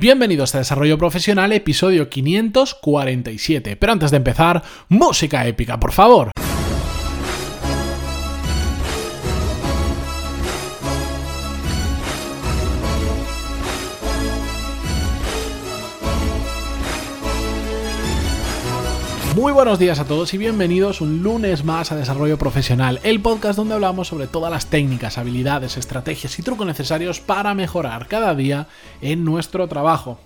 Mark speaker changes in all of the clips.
Speaker 1: Bienvenidos a Desarrollo Profesional, episodio 547. Pero antes de empezar, música épica, por favor. Muy buenos días a todos y bienvenidos un lunes más a Desarrollo Profesional, el podcast donde hablamos sobre todas las técnicas, habilidades, estrategias y trucos necesarios para mejorar cada día en nuestro trabajo.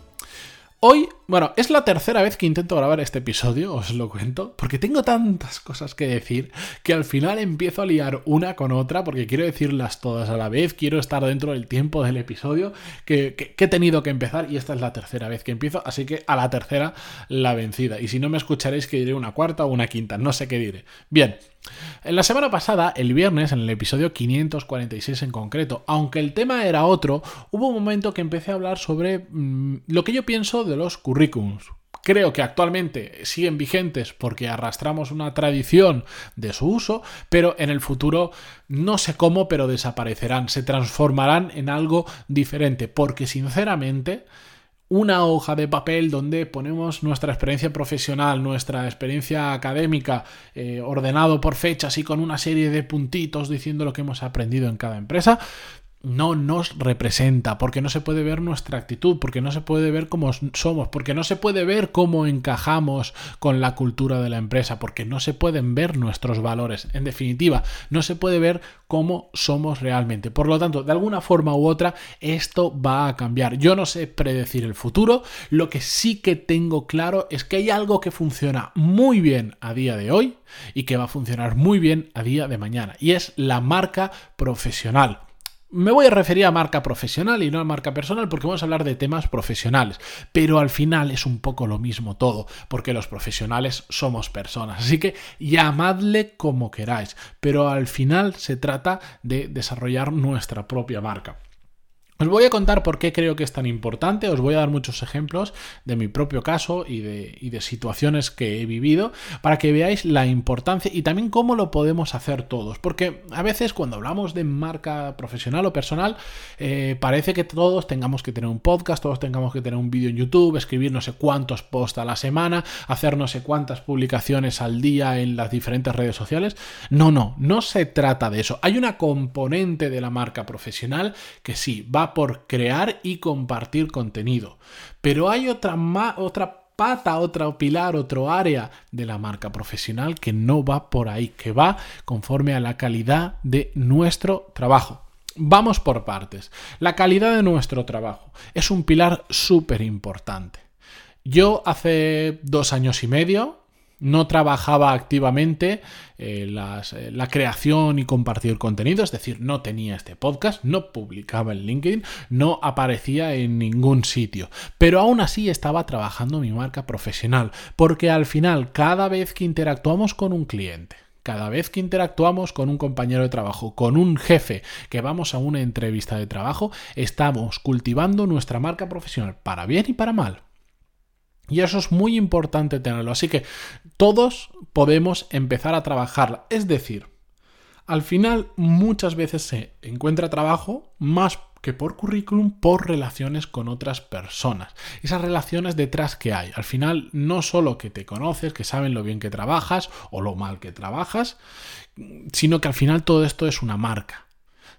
Speaker 1: Hoy, bueno, es la tercera vez que intento grabar este episodio, os lo cuento, porque tengo tantas cosas que decir que al final empiezo a liar una con otra, porque quiero decirlas todas a la vez, quiero estar dentro del tiempo del episodio que, he tenido que empezar y esta es la tercera vez que empiezo, así que a la tercera la vencida. Y si no me escucharéis que diré una cuarta o una quinta, no sé qué diré. Bien, en la semana pasada, el viernes, en el episodio 546 en concreto, aunque el tema era otro, hubo un momento que empecé a hablar sobre mm, lo que yo pienso de los currículums. Creo que actualmente siguen vigentes porque arrastramos una tradición de su uso, pero en el futuro no sé cómo, pero desaparecerán, se transformarán en algo diferente, porque sinceramente una hoja de papel donde ponemos nuestra experiencia profesional, nuestra experiencia académica, eh, ordenado por fechas y con una serie de puntitos diciendo lo que hemos aprendido en cada empresa, no nos representa, porque no se puede ver nuestra actitud, porque no se puede ver cómo somos, porque no se puede ver cómo encajamos con la cultura de la empresa, porque no se pueden ver nuestros valores. En definitiva, no se puede ver cómo somos realmente. Por lo tanto, de alguna forma u otra, esto va a cambiar. Yo no sé predecir el futuro, lo que sí que tengo claro es que hay algo que funciona muy bien a día de hoy y que va a funcionar muy bien a día de mañana, y es la marca profesional. Me voy a referir a marca profesional y no a marca personal porque vamos a hablar de temas profesionales, pero al final es un poco lo mismo todo, porque los profesionales somos personas, así que llamadle como queráis, pero al final se trata de desarrollar nuestra propia marca. Os voy a contar por qué creo que es tan importante, os voy a dar muchos ejemplos de mi propio caso y de, de, situaciones que he vivido para que veáis la importancia y también cómo lo podemos hacer todos. Porque a veces cuando hablamos de marca profesional o personal, eh, parece que todos tengamos que tener un podcast, todos tengamos que tener un vídeo en YouTube, escribir no sé cuántos posts a la semana, hacer no sé cuántas publicaciones al día en las diferentes redes sociales. No, no, no se trata de eso. Hay una componente de la marca profesional que sí, va por crear y compartir contenido. Pero hay otra, otra pata, otro pilar, otro área de la marca profesional que no va por ahí, que va conforme a la calidad de nuestro trabajo. Vamos por partes. La calidad de nuestro trabajo es un pilar súper importante. Yo hace dos años y medio, no trabajaba activamente eh, eh, la creación y compartir contenido, es decir, no tenía este podcast, no publicaba en LinkedIn, no aparecía en ningún sitio, pero aún así estaba trabajando mi marca profesional, porque al final cada vez que interactuamos con un cliente, cada vez que interactuamos con un compañero de trabajo, con un jefe, que vamos a una entrevista de trabajo, estamos cultivando nuestra marca profesional para bien y para mal. Y eso es muy importante tenerlo. Así que todos podemos empezar a trabajarla. Es decir, al final muchas veces se encuentra trabajo más que por currículum, por relaciones con otras personas. Esas relaciones detrás que hay. Al final, no solo que te conoces, que saben lo bien que trabajas o lo mal que trabajas, sino que al final todo esto es una marca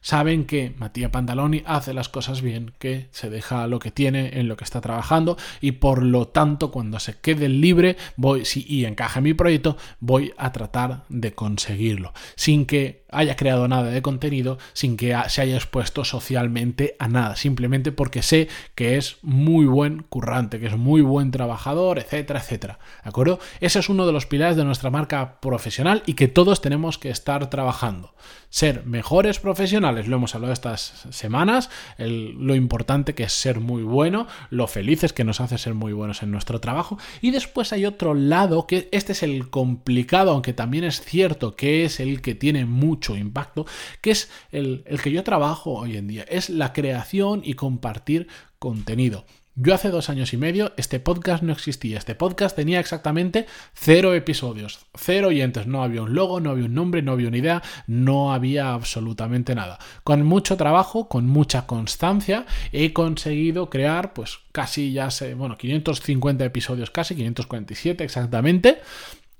Speaker 1: saben que Matías Pantaloni hace las cosas bien, que se deja lo que tiene en lo que está trabajando y por lo tanto cuando se quede libre voy si y encaje mi proyecto voy a tratar de conseguirlo. Sin que haya creado nada de contenido, sin que se haya expuesto socialmente a nada, simplemente porque sé que es muy buen currante, que es muy buen trabajador, etcétera, etcétera. ¿De acuerdo? Ese es uno de los pilares de nuestra marca profesional y que todos tenemos que estar trabajando. Ser mejores profesionales, lo hemos hablado estas semanas, lo importante que es ser muy bueno, lo felices que nos hace ser muy buenos en nuestro trabajo. Y después hay otro lado, que este es el complicado, aunque también es cierto que es el que tiene mucho impacto, que es el, el que yo trabajo hoy en día, es la creación y compartir contenido. Yo hace dos años y medio este podcast no existía. Este podcast tenía exactamente cero episodios, cero oyentes. No había un logo, no había un nombre, no había una idea, no había absolutamente nada. Con mucho trabajo, con mucha constancia, he conseguido crear pues casi ya sé, bueno, 550 episodios casi, 547 exactamente.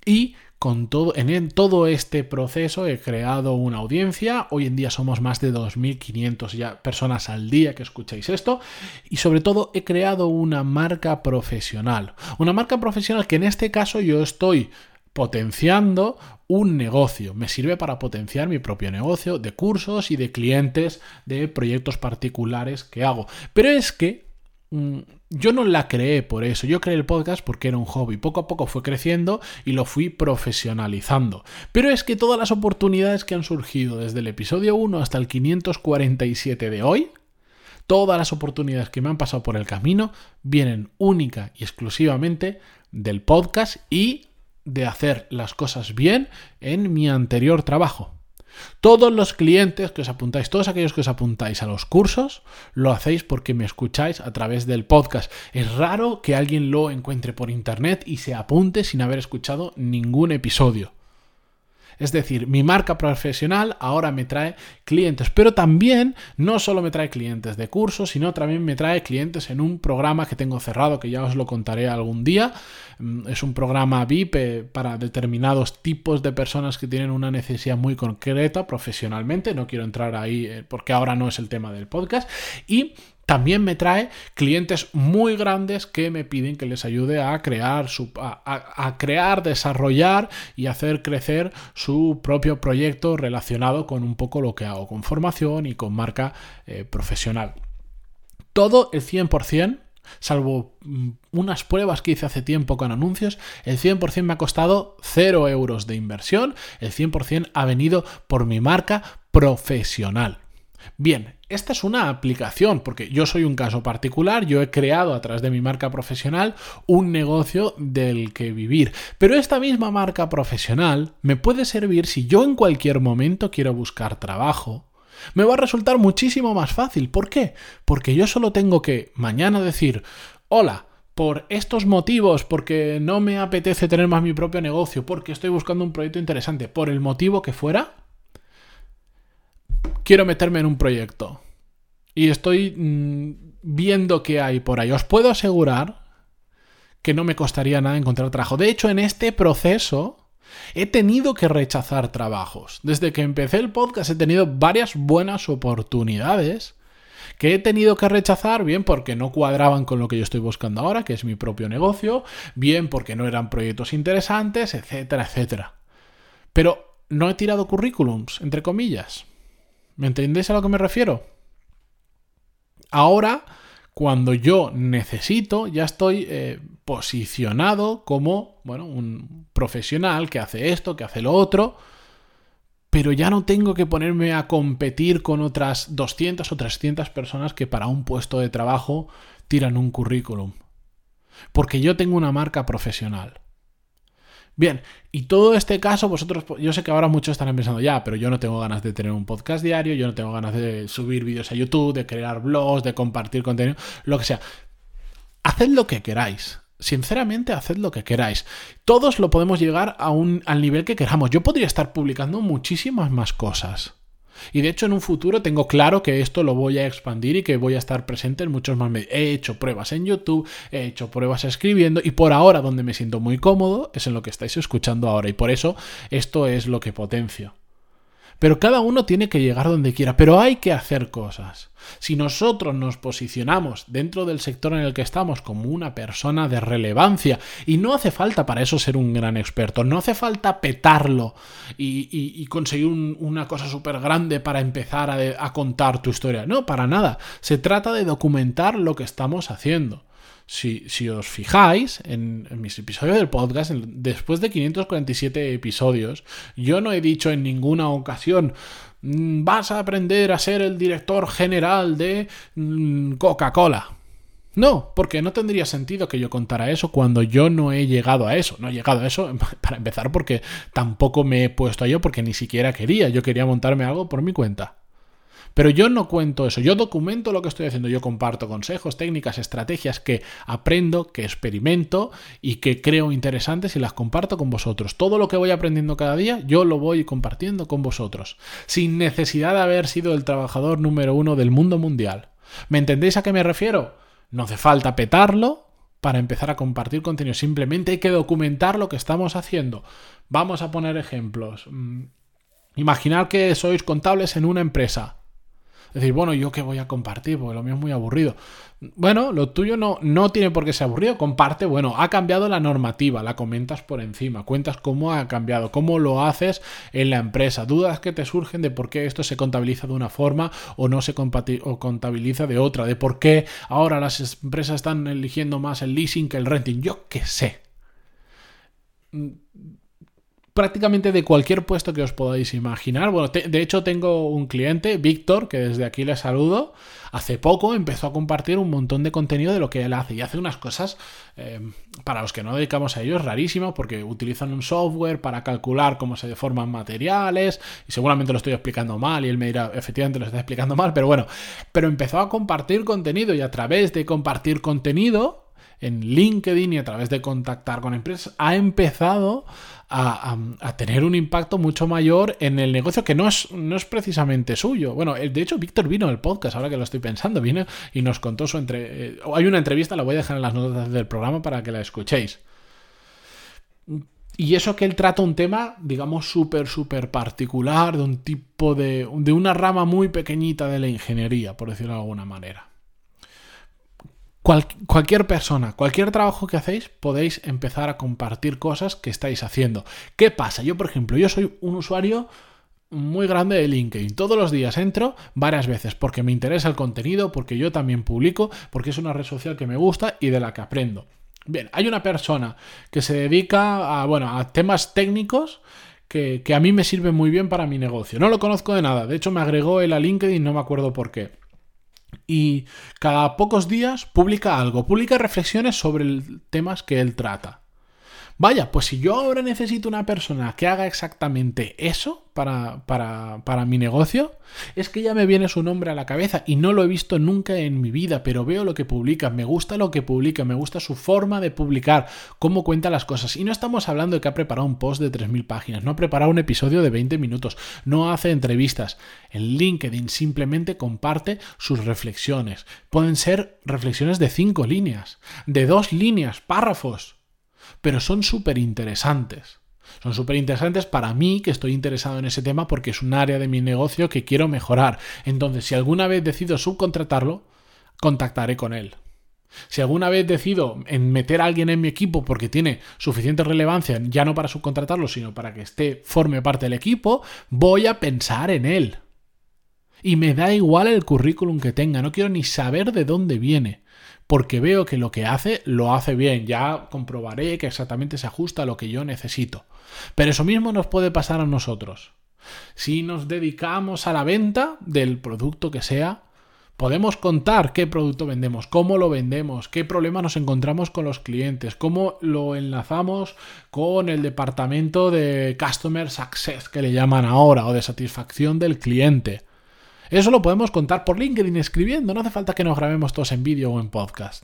Speaker 1: Y con todo, en todo este proceso he creado una audiencia. Hoy en día somos más de 2.500 ya personas al día que escucháis esto. Y sobre todo he creado una marca profesional. Una marca profesional que en este caso yo estoy potenciando un negocio. Me sirve para potenciar mi propio negocio de cursos y de clientes de proyectos particulares que hago. Pero es que yo no la creé por eso, yo creé el podcast porque era un hobby, poco a poco fue creciendo y lo fui profesionalizando. Pero es que todas las oportunidades que han surgido desde el episodio 1 hasta el 547 de hoy, todas las oportunidades que me han pasado por el camino vienen única y exclusivamente del podcast y de hacer las cosas bien en mi anterior trabajo. Todos los clientes que os apuntáis, todos aquellos que os apuntáis a los cursos, lo hacéis porque me escucháis a través del podcast. Es raro que alguien lo encuentre por internet y se apunte sin haber escuchado ningún episodio. Es decir, mi marca profesional ahora me trae clientes, pero también no solo me trae clientes de cursos, sino también me trae clientes en un programa que tengo cerrado, que ya os lo contaré algún día. Mm, es un programa VIP eh, para determinados tipos de personas que tienen una necesidad muy concreta profesionalmente. No quiero entrar ahí eh, porque ahora no es el tema del podcast. Y también me trae clientes muy grandes que me piden que les ayude a crear, a, crear, desarrollar y hacer crecer su propio proyecto relacionado con un poco lo que hago, con formación y con marca eh, profesional. Todo el 100%, salvo mm, unas pruebas que hice hace tiempo con anuncios, el 100% me ha costado 0 euros de inversión, el 100% ha venido por mi marca profesional. Bien, esta es una aplicación, porque yo soy un caso particular, yo he creado a través de mi marca profesional un negocio del que vivir. Pero esta misma marca profesional me puede servir si yo en cualquier momento quiero buscar trabajo. Me va a resultar muchísimo más fácil. ¿Por qué? Porque yo solo tengo que mañana decir, hola, por estos motivos, porque no me apetece tener más mi propio negocio, porque estoy buscando un proyecto interesante, por el motivo que fuera, quiero meterme en un proyecto y estoy mm, viendo qué hay por ahí, os puedo asegurar que no me costaría nada encontrar trabajo. De hecho, en este proceso he tenido que rechazar trabajos. Desde que empecé el podcast he tenido varias buenas oportunidades que he tenido que rechazar, bien porque no cuadraban con lo que yo estoy buscando ahora, que es mi propio negocio, bien porque no eran proyectos interesantes, etcétera, etcétera. Pero no he tirado currículums, entre comillas. ¿Me entendéis a lo que me refiero? Ahora, cuando yo necesito, ya estoy eh, posicionado como, bueno, un profesional que hace esto, que hace lo otro, pero ya no tengo que ponerme a competir con otras 200 o 300 personas que para un puesto de trabajo tiran un currículum. Porque yo tengo una marca profesional. Bien, y todo este caso, vosotros, yo sé que ahora muchos estarán pensando, ya, pero yo no tengo ganas de tener un podcast diario, yo no tengo ganas de subir vídeos a YouTube, de crear blogs, de compartir contenido, lo que sea. Haced lo que queráis. Sinceramente, haced lo que queráis. Todos lo podemos llegar a un, al nivel que queramos. Yo podría estar publicando muchísimas más cosas. Y de hecho en un futuro tengo claro que esto lo voy a expandir y que voy a estar presente en muchos más medios. He hecho pruebas en YouTube, he hecho pruebas escribiendo y por ahora donde me siento muy cómodo es en lo que estáis escuchando ahora y por eso esto es lo que potencio. Pero cada uno tiene que llegar donde quiera, pero hay que hacer cosas. Si nosotros nos posicionamos dentro del sector en el que estamos como una persona de relevancia, y no hace falta para eso ser un gran experto, no hace falta petarlo y, conseguir una cosa súper grande para empezar a, contar tu historia, no, para nada, se trata de documentar lo que estamos haciendo. Si, os fijáis en, mis episodios del podcast, después de 547 episodios, yo no he dicho en ninguna ocasión mm, vas a aprender a ser el director general de mm, Coca-Cola. No, porque no tendría sentido que yo contara eso cuando yo no he llegado a eso. No he llegado a eso, para empezar, porque tampoco me he puesto a ello porque ni siquiera quería. Yo quería montarme algo por mi cuenta. Pero yo no cuento eso, yo documento lo que estoy haciendo, yo comparto consejos, técnicas, estrategias que aprendo, que experimento y que creo interesantes y las comparto con vosotros. Todo lo que voy aprendiendo cada día, yo lo voy compartiendo con vosotros, sin necesidad de haber sido el trabajador número uno del mundo mundial. ¿Me entendéis a qué me refiero? No hace falta petarlo para empezar a compartir contenido, simplemente hay que documentar lo que estamos haciendo. Vamos a poner ejemplos. Mm, imaginar que sois contables en una empresa decir, bueno, ¿yo qué voy a compartir? Porque lo mío es muy aburrido. Bueno, lo tuyo no, no tiene por qué ser aburrido. Comparte, bueno, ha cambiado la normativa, la comentas por encima, cuentas cómo ha cambiado, cómo lo haces en la empresa, dudas que te surgen de por qué esto se contabiliza de una forma o no se contabiliza de otra, de por qué ahora las empresas están eligiendo más el leasing que el renting. Yo qué sé prácticamente de cualquier puesto que os podáis imaginar. Bueno, de hecho tengo un cliente, Víctor, que desde aquí le saludo. Hace poco empezó a compartir un montón de contenido de lo que él hace y hace unas cosas, eh, para los que no dedicamos a ellos, rarísimas, porque utilizan un software para calcular cómo se deforman materiales y seguramente lo estoy explicando mal y él me dirá, efectivamente lo está explicando mal, pero bueno, pero empezó a compartir contenido y a través de compartir contenido en LinkedIn y a través de contactar con empresas, ha empezado a, tener un impacto mucho mayor en el negocio que no es, no es precisamente suyo. Bueno, de hecho, Víctor vino al podcast, ahora que lo estoy pensando, vino y nos contó su entre... Eh, hay una entrevista, la voy a dejar en las notas del programa para que la escuchéis. Y eso que él trata un tema, digamos, súper, súper particular, de un tipo de... de una rama muy pequeñita de la ingeniería, por decirlo de alguna manera cualquier persona, cualquier trabajo que hacéis, podéis empezar a compartir cosas que estáis haciendo. ¿Qué pasa? Yo, por ejemplo, yo soy un usuario muy grande de LinkedIn. Todos los días entro varias veces porque me interesa el contenido, porque yo también publico, porque es una red social que me gusta y de la que aprendo. Bien, hay una persona que se dedica a, bueno, a temas técnicos que, que a mí me sirven muy bien para mi negocio. No lo conozco de nada. De hecho, me agregó él a LinkedIn, no me acuerdo por qué y cada pocos días publica algo, publica reflexiones sobre temas que él trata. Vaya, pues si yo ahora necesito una persona que haga exactamente eso para, para, para, mi negocio, es que ya me viene su nombre a la cabeza y no lo he visto nunca en mi vida, pero veo lo que publica, me gusta lo que publica, me gusta su forma de publicar, cómo cuenta las cosas. Y no estamos hablando de que ha preparado un post de 3.000 páginas, no ha preparado un episodio de 20 minutos, no hace entrevistas. En LinkedIn simplemente comparte sus reflexiones. Pueden ser reflexiones de 5 líneas, de 2 líneas, párrafos pero son súper interesantes. Son súper interesantes para mí que estoy interesado en ese tema porque es un área de mi negocio que quiero mejorar. Entonces, si alguna vez decido subcontratarlo, contactaré con él. Si alguna vez decido en meter a alguien en mi equipo porque tiene suficiente relevancia, ya no para subcontratarlo, sino para que esté, forme parte del equipo, voy a pensar en él. Y me da igual el currículum que tenga, no quiero ni saber de dónde viene porque veo que lo que hace lo hace bien, ya comprobaré que exactamente se ajusta a lo que yo necesito. Pero eso mismo nos puede pasar a nosotros. Si nos dedicamos a la venta del producto que sea, podemos contar qué producto vendemos, cómo lo vendemos, qué problema nos encontramos con los clientes, cómo lo enlazamos con el departamento de Customer Success que le llaman ahora o de satisfacción del cliente. Eso lo podemos contar por LinkedIn escribiendo, no hace falta que nos grabemos todos en vídeo o en podcast.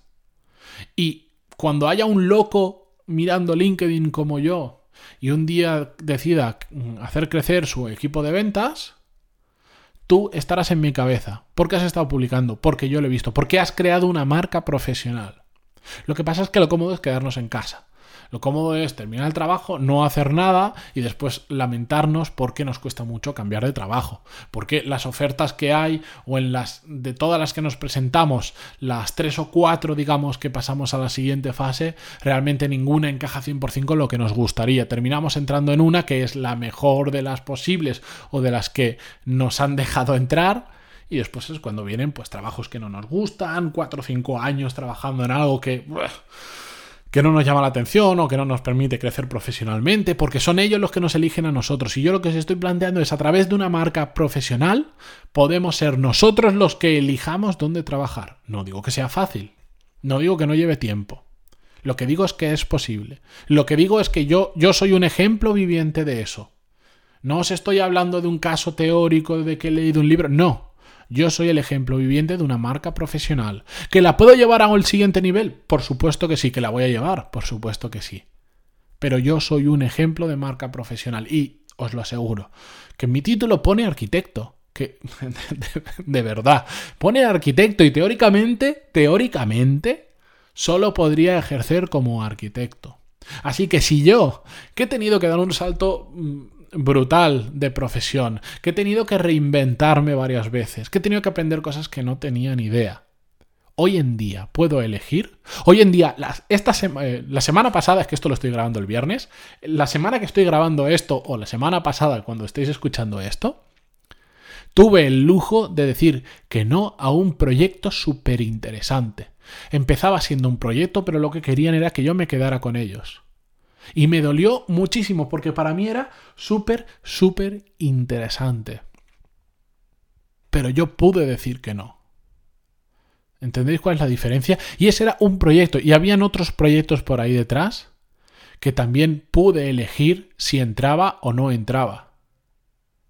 Speaker 1: Y cuando haya un loco mirando LinkedIn como yo y un día decida hacer crecer su equipo de ventas, tú estarás en mi cabeza. Porque has estado publicando, porque yo lo he visto, porque has creado una marca profesional. Lo que pasa es que lo cómodo es quedarnos en casa. Lo cómodo es terminar el trabajo, no hacer nada y después lamentarnos porque nos cuesta mucho cambiar de trabajo. Porque las ofertas que hay o en las de todas las que nos presentamos, las tres o cuatro, digamos, que pasamos a la siguiente fase, realmente ninguna encaja 100% con lo que nos gustaría. Terminamos entrando en una que es la mejor de las posibles o de las que nos han dejado entrar y después es cuando vienen pues trabajos que no nos gustan, cuatro o cinco años trabajando en algo que que no nos llama la atención o que no nos permite crecer profesionalmente, porque son ellos los que nos eligen a nosotros. Y yo lo que os estoy planteando es a través de una marca profesional podemos ser nosotros los que elijamos dónde trabajar. No digo que sea fácil, no digo que no lleve tiempo. Lo que digo es que es posible. Lo que digo es que yo, yo soy un ejemplo viviente de eso. No os estoy hablando de un caso teórico de que he leído un libro, no. Yo soy el ejemplo viviente de una marca profesional. ¿Que la puedo llevar a el siguiente nivel? Por supuesto que sí, que la voy a llevar, por supuesto que sí. Pero yo soy un ejemplo de marca profesional y os lo aseguro, que mi título pone arquitecto, que de, verdad, pone arquitecto y teóricamente, teóricamente, solo podría ejercer como arquitecto. Así que si yo, que he tenido que dar un salto mm, brutal de profesión, que he tenido que reinventarme varias veces, que he tenido que aprender cosas que no tenía ni idea, hoy en día puedo elegir. Hoy en día, la, esta eh, la semana pasada, es que esto lo estoy grabando el viernes, la semana que estoy grabando esto o la semana pasada cuando estéis escuchando esto, tuve el lujo de decir que no a un proyecto súper interesante. Empezaba siendo un proyecto, pero lo que querían era que yo me quedara con ellos. Y me dolió muchísimo porque para mí era súper, súper interesante. Pero yo pude decir que no. ¿Entendéis cuál es la diferencia? Y ese era un proyecto. Y habían otros proyectos por ahí detrás que también pude elegir si entraba o no entraba.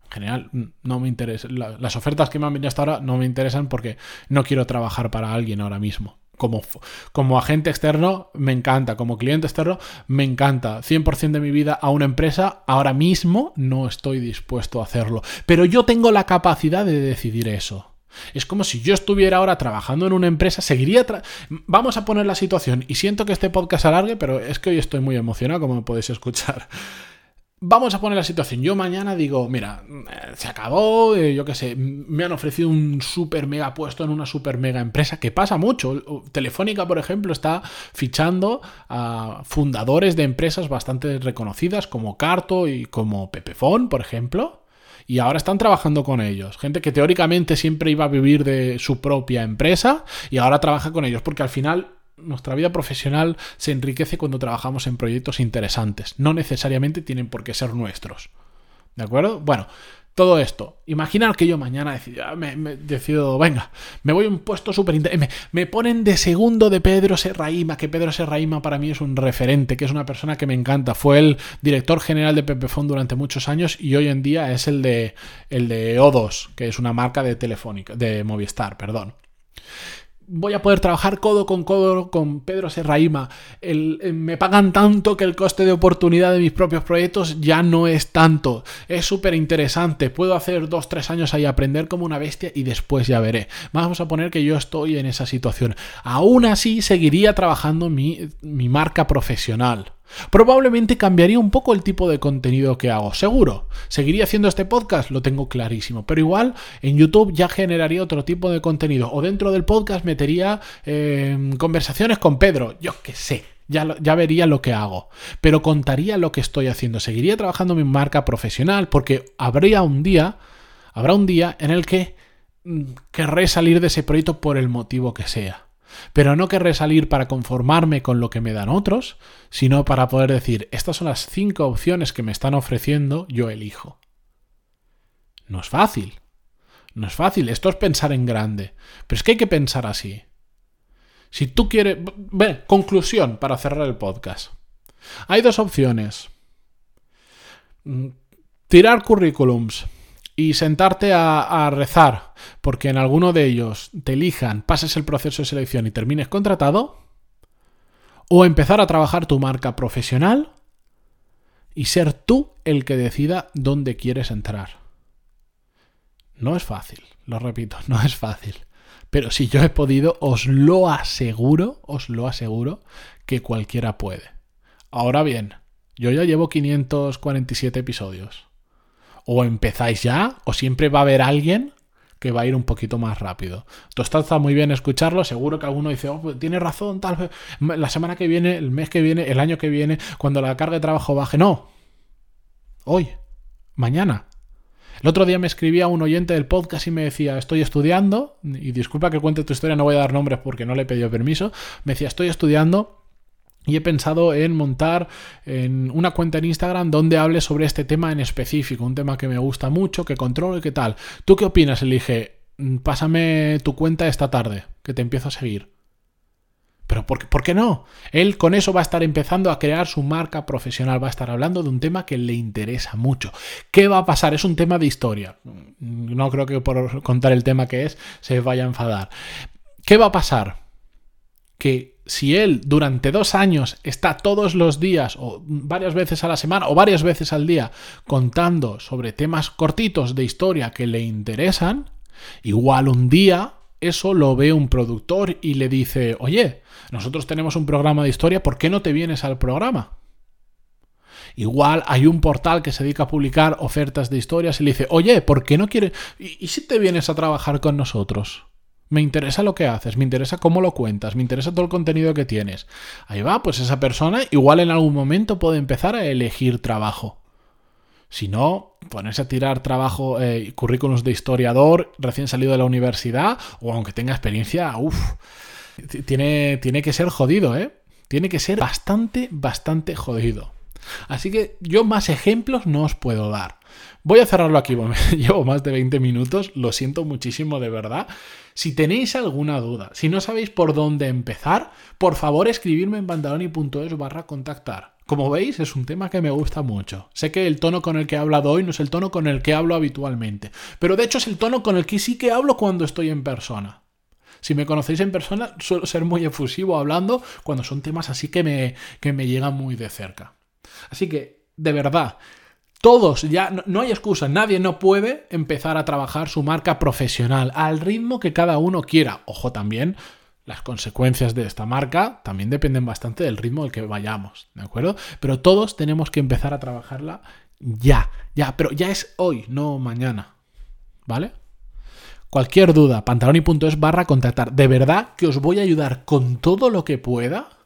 Speaker 1: En general, no me interesa. Las ofertas que me han venido hasta ahora no me interesan porque no quiero trabajar para alguien ahora mismo. Como, como agente externo me encanta, como cliente externo me encanta. 100% de mi vida a una empresa, ahora mismo no estoy dispuesto a hacerlo. Pero yo tengo la capacidad de decidir eso. Es como si yo estuviera ahora trabajando en una empresa, seguiría... Vamos a poner la situación, y siento que este podcast alargue, pero es que hoy estoy muy emocionado, como podéis escuchar. Vamos a poner la situación. Yo mañana digo, mira, eh, se acabó, eh, yo qué sé, me han ofrecido un super mega puesto en una super mega empresa, que pasa mucho. Telefónica, por ejemplo, está fichando a fundadores de empresas bastante reconocidas como Carto y como Pepefon, por ejemplo y ahora están trabajando con ellos. Gente que teóricamente siempre iba a vivir de su propia empresa y ahora trabaja con ellos, porque al final nuestra vida profesional se enriquece cuando trabajamos en proyectos interesantes. No necesariamente tienen por qué ser nuestros. ¿De acuerdo? Bueno, todo esto. Imaginar que yo mañana decido, me, decido venga, me voy a un puesto súper me, me, ponen de segundo de Pedro Serraima, que Pedro Serraima para mí es un referente, que es una persona que me encanta. Fue el director general de Pepefon durante muchos años y hoy en día es el de, el de O2, que es una marca de Telefónica, de Movistar, perdón voy a poder trabajar codo con codo con Pedro Serraima. Eh, me pagan tanto que el coste de oportunidad de mis propios proyectos ya no es tanto. Es súper interesante. Puedo hacer dos, tres años ahí, aprender como una bestia y después ya veré. Vamos a poner que yo estoy en esa situación. Aún así, seguiría trabajando mi, mi marca profesional. Probablemente cambiaría un poco el tipo de contenido que hago, seguro. Seguiría haciendo este podcast, lo tengo clarísimo, pero igual en YouTube ya generaría otro tipo de contenido o dentro del podcast metería em, conversaciones con Pedro, yo qué sé. Ya, ya, vería lo que hago, pero contaría lo que estoy haciendo. Seguiría trabajando mi marca profesional porque habría un día, habrá un día en el que mm, querré salir de ese proyecto por el motivo que sea. Pero no querré salir para conformarme con lo que me dan otros, sino para poder decir, estas son las cinco opciones que me están ofreciendo, yo elijo. No es fácil. No es fácil. Esto es pensar en grande. Pero es que hay que pensar así. Si tú quieres... Ve, conclusión para cerrar el podcast. Hay dos opciones. Mm, tirar currículums y sentarte a, rezar porque en alguno de ellos te elijan, pases el proceso de selección y termines contratado, o empezar a trabajar tu marca profesional y ser tú el que decida dónde quieres entrar. No es fácil, lo repito, no es fácil. Pero si yo he podido, os lo aseguro, os lo aseguro, que cualquiera puede. Ahora bien, yo ya llevo 547 episodios o empezáis ya, o siempre va a haber alguien que va a ir un poquito más rápido. Esto está muy bien escucharlo, seguro que alguno dice, oh, tiene razón, tal vez la semana que viene, el mes que viene, el año que viene, cuando la carga de trabajo baje. No, hoy, mañana. El otro día me escribía un oyente del podcast y me decía, estoy estudiando, y disculpa que cuente tu historia, no voy a dar nombres porque no le he pedido permiso, me decía, estoy estudiando y he pensado en montar en una cuenta en Instagram donde hable sobre este tema en específico, un tema que me gusta mucho, que controlo y qué tal. ¿Tú qué opinas? Le dije, mm, pásame tu cuenta esta tarde, que te empiezo a seguir. Pero ¿por, ¿por, qué no? Él con eso va a estar empezando a crear su marca profesional, va a estar hablando de un tema que le interesa mucho. ¿Qué va a pasar? Es un tema de historia. No creo que por contar el tema que es se vaya a enfadar. ¿Qué va a pasar? Que si él durante dos años está todos los días o varias veces a la semana o varias veces al día contando sobre temas cortitos de historia que le interesan, igual un día eso lo ve un productor y le dice, oye, nosotros tenemos un programa de historia, ¿por qué no te vienes al programa? Igual hay un portal que se dedica a publicar ofertas de historias y le dice, oye, ¿por qué no quieres? ¿Y, si te vienes a trabajar con nosotros? Me interesa lo que haces, me interesa cómo lo cuentas, me interesa todo el contenido que tienes. Ahí va, pues esa persona igual en algún momento puede empezar a elegir trabajo. Si no, ponerse a tirar trabajo, eh, currículums de historiador recién salido de la universidad o aunque tenga experiencia, uff, tiene, tiene que ser jodido, ¿eh? Tiene que ser bastante, bastante jodido. Así que yo más ejemplos no os puedo dar. Voy a cerrarlo aquí, llevo más de 20 minutos, lo siento muchísimo de verdad. Si tenéis alguna duda, si no sabéis por dónde empezar, por favor escribirme en pantaloni.es barra contactar. Como veis, es un tema que me gusta mucho. Sé que el tono con el que he hablado hoy no es el tono con el que hablo habitualmente, pero de hecho es el tono con el que sí que hablo cuando estoy en persona. Si me conocéis en persona, suelo ser muy efusivo hablando cuando son temas así que me, que me llegan muy de cerca. Así que, de verdad, todos, ya no, hay excusa, nadie no puede empezar a trabajar su marca profesional al ritmo que cada uno quiera. Ojo también, las consecuencias de esta marca también dependen bastante del ritmo al que vayamos, ¿de acuerdo? Pero todos tenemos que empezar a trabajarla ya, ya, pero ya es hoy, no mañana, ¿vale? Cualquier duda, pantaloni.es barra contactar. De verdad que os voy a ayudar con todo lo que pueda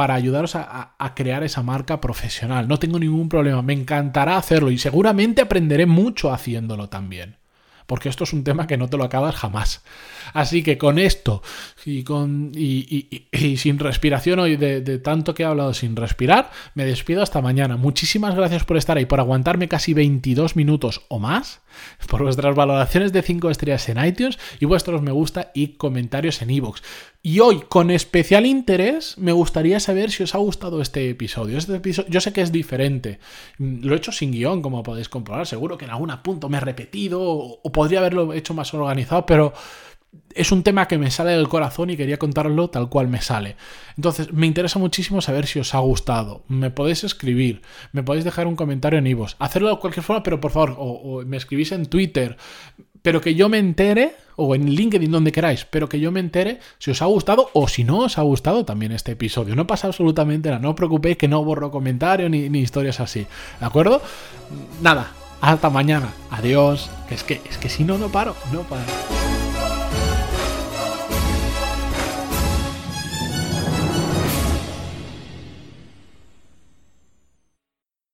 Speaker 1: para ayudaros a, crear esa marca profesional. No tengo ningún problema, me encantará hacerlo y seguramente aprenderé mucho haciéndolo también porque esto es un tema que no te lo acabas jamás. Así que con esto y, con, y, sin respiración hoy, de, de, tanto que he hablado sin respirar, me despido hasta mañana. Muchísimas gracias por estar ahí, por aguantarme casi 22 minutos o más, por vuestras valoraciones de 5 estrellas en iTunes y vuestros me gusta y comentarios en iVoox. Y hoy, con especial interés, me gustaría saber si os ha gustado este episodio. Este episodio yo sé que es diferente. Lo he hecho sin guion, como podéis comprobar. Seguro que en algún punto me he repetido o podría haberlo hecho más organizado, pero es un tema que me sale del corazón y quería contarlo tal cual me sale. Entonces, me interesa muchísimo saber si os ha gustado. Me podéis escribir, me podéis dejar un comentario en iVoox. Hacerlo de cualquier forma, pero por favor, o, me escribís en Twitter, pero que yo me entere, o en LinkedIn, donde queráis, pero que yo me entere si os ha gustado o si no os ha gustado también este episodio. No pasa absolutamente nada, no os preocupéis que no borro comentarios ni, historias así. ¿De acuerdo? Nada, hasta mañana. Adiós. Es que, es que si no, no paro, no paro.